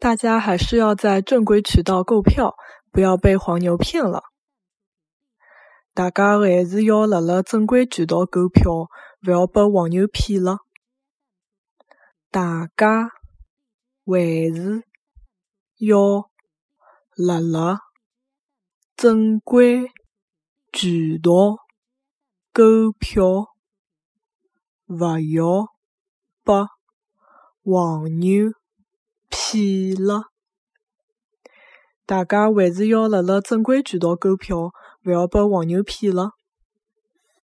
大家还是要在正规渠道购票，不要被黄牛骗了。大家还是要辣辣正规渠道购票，不要被黄牛骗了。大家还是要辣辣正规渠道购票，不要被黄牛。骗了！大家还是要辣辣正规渠道购票，勿要被黄牛骗了。